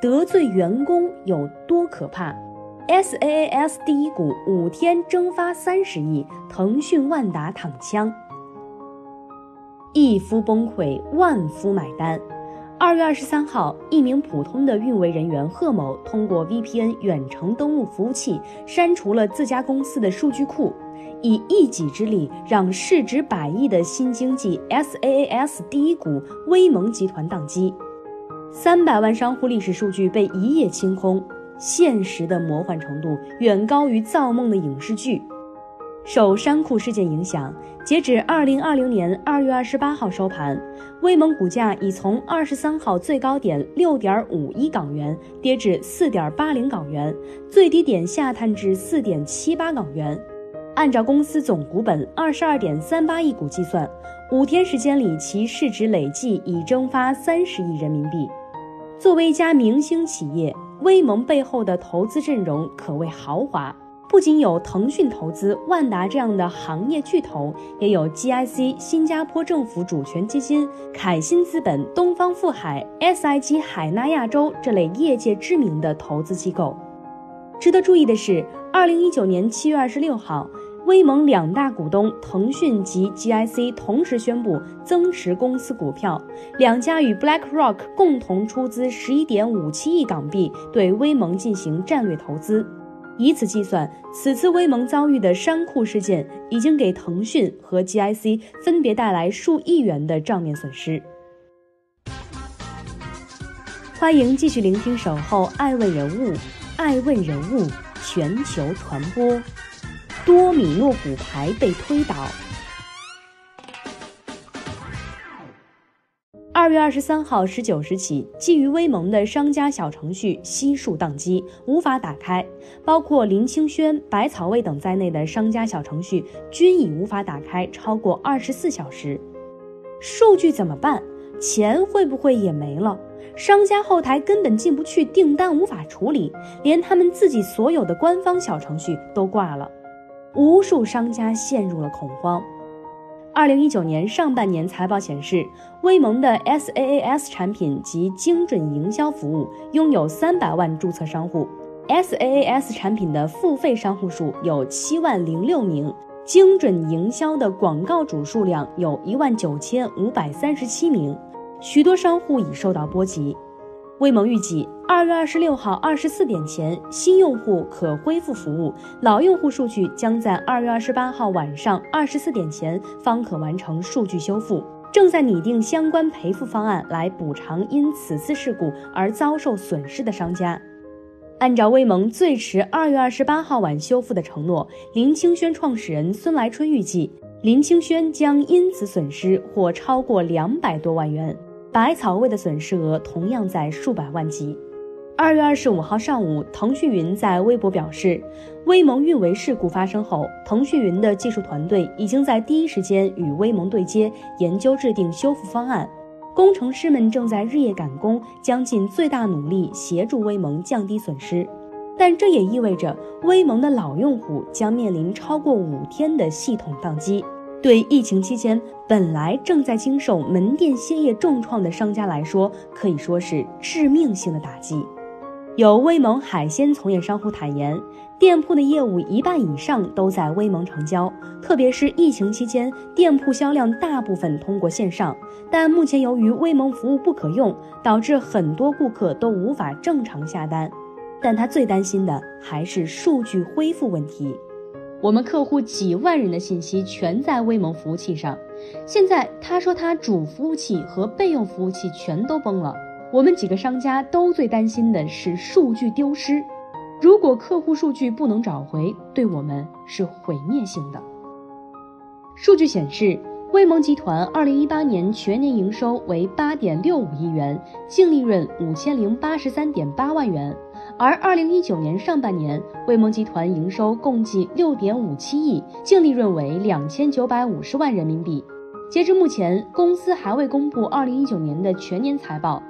得罪员工有多可怕？SaaS 第一股五天蒸发三十亿，腾讯、万达躺枪，一夫崩溃，万夫买单。二月二十三号，一名普通的运维人员贺某通过 VPN 远程登录服务器，删除了自家公司的数据库，以一己之力让市值百亿的新经济 SaaS 第一股威盟集团宕机。三百万商户历史数据被一夜清空，现实的魔幻程度远高于造梦的影视剧。受山库事件影响，截止二零二零年二月二十八号收盘，威盟股价已从二十三号最高点六点五一港元跌至四点八零港元，最低点下探至四点七八港元。按照公司总股本二十二点三八亿股计算，五天时间里其市值累计已蒸发三十亿人民币。作为一家明星企业，威盟背后的投资阵容可谓豪华，不仅有腾讯投资、万达这样的行业巨头，也有 GIC 新加坡政府主权基金、凯欣资本、东方富海、SIG 海纳亚洲这类业界知名的投资机构。值得注意的是，二零一九年七月二十六号。威盟两大股东腾讯及 GIC 同时宣布增持公司股票，两家与 BlackRock 共同出资十一点五七亿港币对威盟进行战略投资。以此计算，此次威盟遭遇的山库事件已经给腾讯和 GIC 分别带来数亿元的账面损失。欢迎继续聆听《守候爱问人物》，爱问人物全球传播。多米诺骨牌被推倒。二月二十三号十九时起，基于威盟的商家小程序悉数宕机，无法打开，包括林清轩、百草味等在内的商家小程序均已无法打开超过二十四小时。数据怎么办？钱会不会也没了？商家后台根本进不去，订单无法处理，连他们自己所有的官方小程序都挂了。无数商家陷入了恐慌。二零一九年上半年财报显示，威盟的 SaaS 产品及精准营销服务拥有三百万注册商户，SaaS 产品的付费商户数有七万零六名，精准营销的广告主数量有一万九千五百三十七名，许多商户已受到波及。威盟预计，二月二十六号二十四点前，新用户可恢复服务，老用户数据将在二月二十八号晚上二十四点前方可完成数据修复。正在拟定相关赔付方案来补偿因此次事故而遭受损失的商家。按照威盟最迟二月二十八号晚修复的承诺，林清轩创始人孙来春预计，林清轩将因此损失或超过两百多万元。百草味的损失额同样在数百万级。二月二十五号上午，腾讯云在微博表示，威盟运维事故发生后，腾讯云的技术团队已经在第一时间与威盟对接，研究制定修复方案。工程师们正在日夜赶工，将尽最大努力协助威盟降低损失。但这也意味着，威盟的老用户将面临超过五天的系统宕机。对疫情期间本来正在经受门店歇业重创的商家来说，可以说是致命性的打击。有威盟海鲜从业商户坦言，店铺的业务一半以上都在威盟成交，特别是疫情期间，店铺销量大部分通过线上。但目前由于威盟服务不可用，导致很多顾客都无法正常下单。但他最担心的还是数据恢复问题。我们客户几万人的信息全在威盟服务器上，现在他说他主服务器和备用服务器全都崩了。我们几个商家都最担心的是数据丢失，如果客户数据不能找回，对我们是毁灭性的。数据显示，威盟集团二零一八年全年营收为八点六五亿元，净利润五千零八十三点八万元。而二零一九年上半年，威盟集团营收共计六点五七亿，净利润为两千九百五十万人民币。截至目前，公司还未公布二零一九年的全年财报。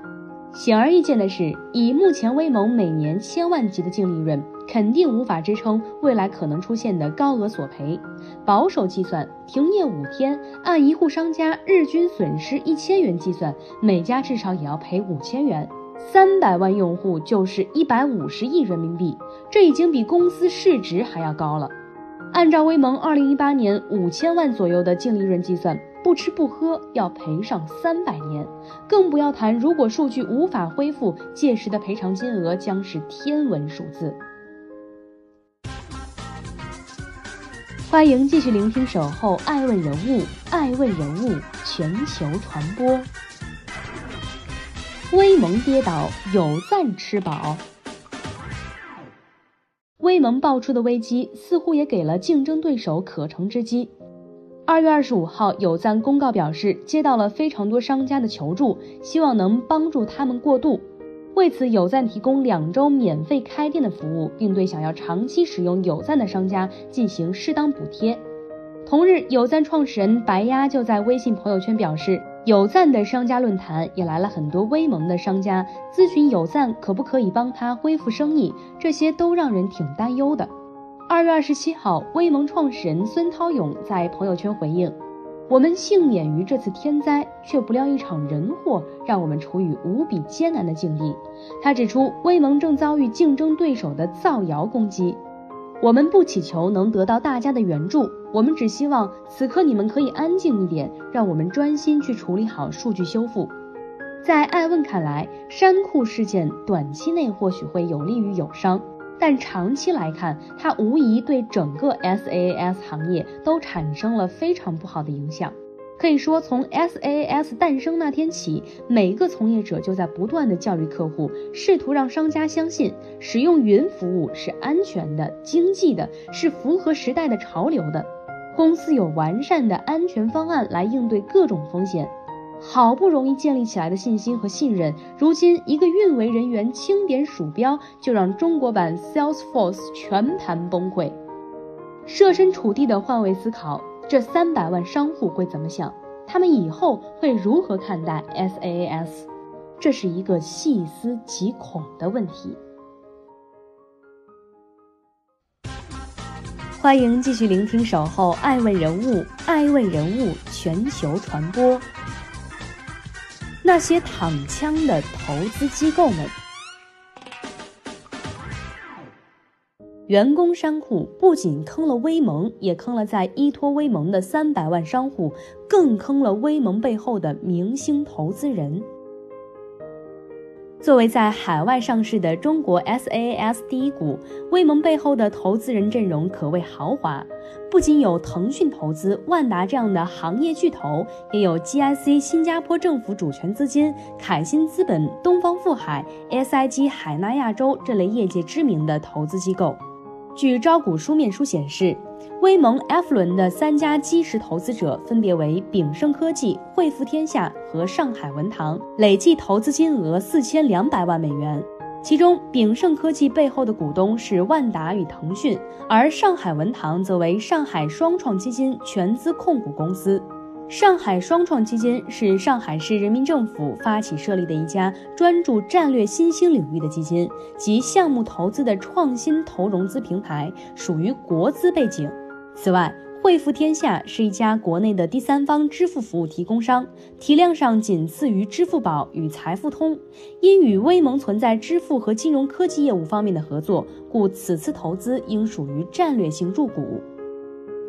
显而易见的是，以目前威盟每年千万级的净利润，肯定无法支撑未来可能出现的高额索赔。保守计算，停业五天，按一户商家日均损失一千元计算，每家至少也要赔五千元。三百万用户就是一百五十亿人民币，这已经比公司市值还要高了。按照威盟二零一八年五千万左右的净利润计算。不吃不喝要赔上三百年，更不要谈如果数据无法恢复，届时的赔偿金额将是天文数字。欢迎继续聆听《守候爱问人物》，爱问人物全球传播。威盟跌倒，有赞吃饱。威盟爆出的危机，似乎也给了竞争对手可乘之机。二月二十五号，有赞公告表示，接到了非常多商家的求助，希望能帮助他们过渡。为此，有赞提供两周免费开店的服务，并对想要长期使用有赞的商家进行适当补贴。同日，有赞创始人白鸭就在微信朋友圈表示，有赞的商家论坛也来了很多威盟的商家咨询有赞可不可以帮他恢复生意，这些都让人挺担忧的。二月二十七号，威盟创始人孙涛勇在朋友圈回应：“我们幸免于这次天灾，却不料一场人祸让我们处于无比艰难的境地。”他指出，威盟正遭遇竞争对手的造谣攻击，我们不祈求能得到大家的援助，我们只希望此刻你们可以安静一点，让我们专心去处理好数据修复。在艾问看来，山库事件短期内或许会有利于友商。但长期来看，它无疑对整个 SaaS 行业都产生了非常不好的影响。可以说，从 SaaS 诞生那天起，每个从业者就在不断的教育客户，试图让商家相信使用云服务是安全的、经济的，是符合时代的潮流的。公司有完善的安全方案来应对各种风险。好不容易建立起来的信心和信任，如今一个运维人员轻点鼠标，就让中国版 Salesforce 全盘崩溃。设身处地的换位思考，这三百万商户会怎么想？他们以后会如何看待 SaaS？这是一个细思极恐的问题。欢迎继续聆听《守候爱问人物》，爱问人物全球传播。那些躺枪的投资机构们，员工山库不仅坑了威盟，也坑了在依托威盟的三百万商户，更坑了威盟背后的明星投资人。作为在海外上市的中国 SaaS 第一股，威盟背后的投资人阵容可谓豪华，不仅有腾讯投资、万达这样的行业巨头，也有 GIC 新加坡政府主权资金、凯欣资本、东方富海、SIG 海纳亚洲这类业界知名的投资机构。据招股书面书显示。威盟 F 轮的三家基石投资者分别为炳盛科技、汇富天下和上海文堂，累计投资金额四千两百万美元。其中，炳盛科技背后的股东是万达与腾讯，而上海文堂则为上海双创基金全资控股公司。上海双创基金是上海市人民政府发起设立的一家专注战略新兴领域的基金及项目投资的创新投融资平台，属于国资背景。此外，汇富天下是一家国内的第三方支付服务提供商，体量上仅次于支付宝与财付通。因与威盟存在支付和金融科技业务方面的合作，故此次投资应属于战略性入股。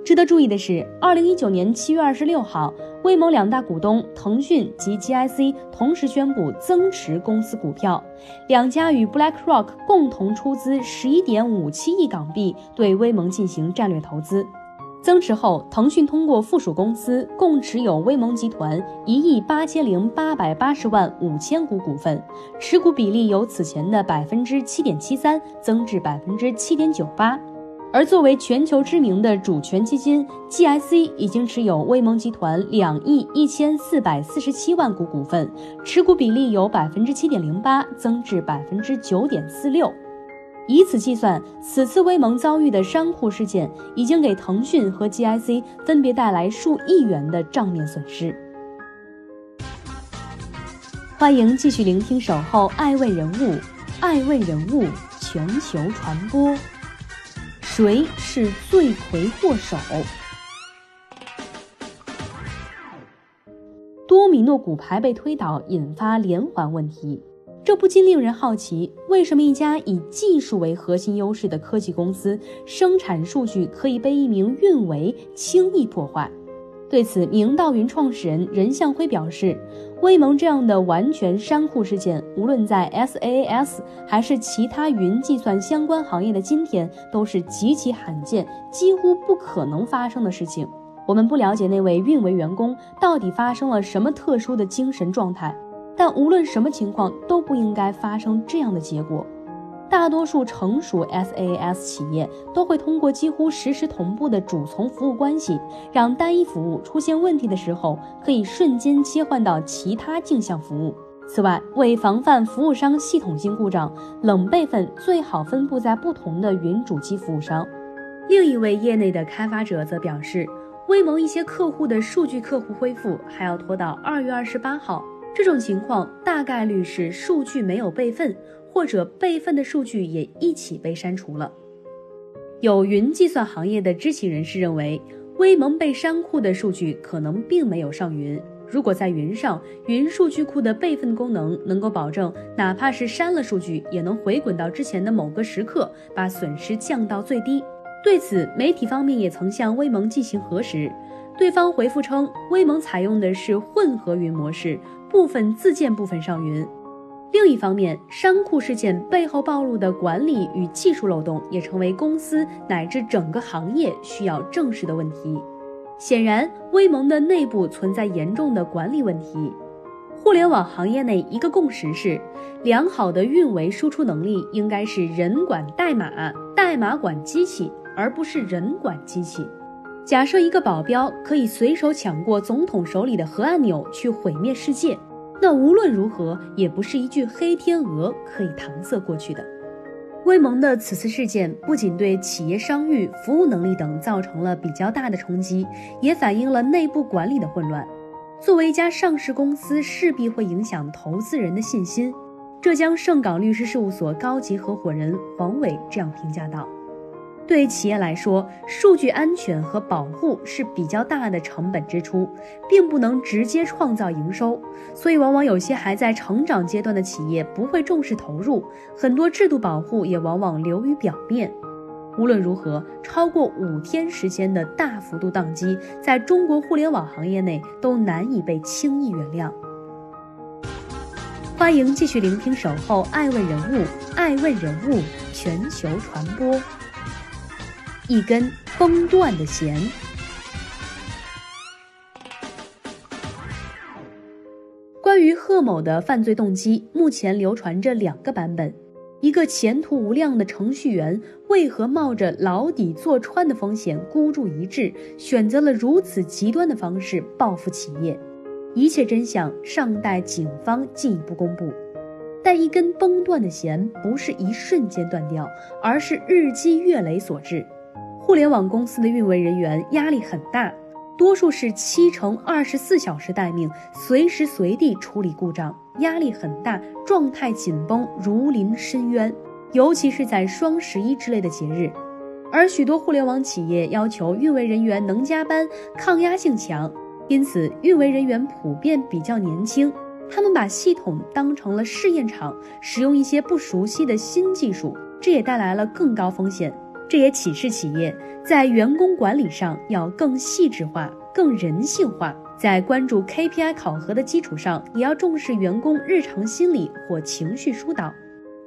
值得注意的是，二零一九年七月二十六号，威盟两大股东腾讯及 GIC 同时宣布增持公司股票，两家与 BlackRock 共同出资十一点五七亿港币对威盟进行战略投资。增持后，腾讯通过附属公司共持有威盟集团一亿八千零八百八十万五千股股份，持股比例由此前的百分之七点七三增至百分之七点九八。而作为全球知名的主权基金，GIC 已经持有威盟集团两亿一千四百四十七万股股份，持股比例由百分之七点零八增至百分之九点四六。以此计算，此次威盟遭遇的商户事件已经给腾讯和 GIC 分别带来数亿元的账面损失。欢迎继续聆听《守候爱问人物》，爱问人物全球传播。谁是罪魁祸首？多米诺骨牌被推倒，引发连环问题，这不禁令人好奇：为什么一家以技术为核心优势的科技公司，生产数据可以被一名运维轻易破坏？对此，明道云创始人任向辉表示，威盟这样的完全删库事件，无论在 SaaS 还是其他云计算相关行业的今天，都是极其罕见、几乎不可能发生的事情。我们不了解那位运维员工到底发生了什么特殊的精神状态，但无论什么情况，都不应该发生这样的结果。大多数成熟 SaaS 企业都会通过几乎实时同步的主从服务关系，让单一服务出现问题的时候，可以瞬间切换到其他镜像服务。此外，为防范服务商系统性故障，冷备份最好分布在不同的云主机服务商。另一位业内的开发者则表示，威盟一些客户的数据客户恢复还要拖到二月二十八号，这种情况大概率是数据没有备份。或者备份的数据也一起被删除了。有云计算行业的知情人士认为，威盟被删库的数据可能并没有上云。如果在云上，云数据库的备份功能能够保证，哪怕是删了数据，也能回滚到之前的某个时刻，把损失降到最低。对此，媒体方面也曾向威盟进行核实，对方回复称，威盟采用的是混合云模式，部分自建部分上云。另一方面，商库事件背后暴露的管理与技术漏洞，也成为公司乃至整个行业需要正视的问题。显然，威盟的内部存在严重的管理问题。互联网行业内一个共识是，良好的运维输出能力应该是人管代码，代码管机器，而不是人管机器。假设一个保镖可以随手抢过总统手里的核按钮去毁灭世界。那无论如何，也不是一句黑天鹅可以搪塞过去的。威盟的此次事件不仅对企业商誉、服务能力等造成了比较大的冲击，也反映了内部管理的混乱。作为一家上市公司，势必会影响投资人的信心。浙江盛港律师事务所高级合伙人黄伟这样评价道。对企业来说，数据安全和保护是比较大的成本支出，并不能直接创造营收，所以往往有些还在成长阶段的企业不会重视投入，很多制度保护也往往流于表面。无论如何，超过五天时间的大幅度宕机，在中国互联网行业内都难以被轻易原谅。欢迎继续聆听《守候爱问人物》，爱问人物全球传播。一根崩断的弦。关于贺某的犯罪动机，目前流传着两个版本：一个前途无量的程序员为何冒着牢底坐穿的风险孤注一掷，选择了如此极端的方式报复企业？一切真相尚待警方进一步公布。但一根崩断的弦不是一瞬间断掉，而是日积月累所致。互联网公司的运维人员压力很大，多数是七乘二十四小时待命，随时随地处理故障，压力很大，状态紧绷，如临深渊。尤其是在双十一之类的节日，而许多互联网企业要求运维人员能加班，抗压性强，因此运维人员普遍比较年轻。他们把系统当成了试验场，使用一些不熟悉的新技术，这也带来了更高风险。这也启示企业在员工管理上要更细致化、更人性化，在关注 KPI 考核的基础上，也要重视员工日常心理或情绪疏导。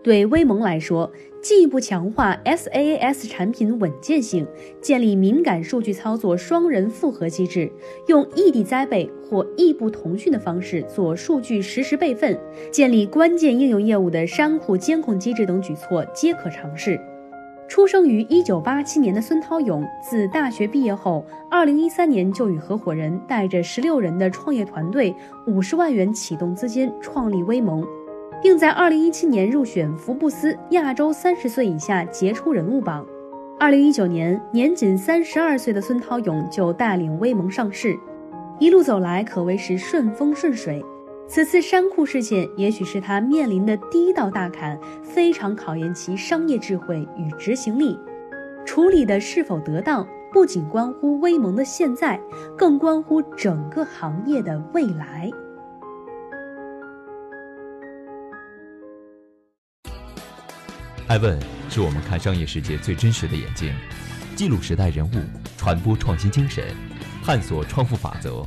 对威盟来说，进一步强化 SaaS 产品稳健性，建立敏感数据操作双人复合机制，用异地栽培或异步通讯的方式做数据实时备份，建立关键应用业务的商户监控机制等举措皆可尝试。出生于一九八七年的孙涛勇，自大学毕业后，二零一三年就与合伙人带着十六人的创业团队，五十万元启动资金创立威盟，并在二零一七年入选福布斯亚洲三十岁以下杰出人物榜。二零一九年，年仅三十二岁的孙涛勇就带领威盟上市，一路走来可谓是顺风顺水。此次山库事件也许是他面临的第一道大坎，非常考验其商业智慧与执行力。处理的是否得当，不仅关乎威盟的现在，更关乎整个行业的未来。艾问是我们看商业世界最真实的眼睛，记录时代人物，传播创新精神，探索创富法则。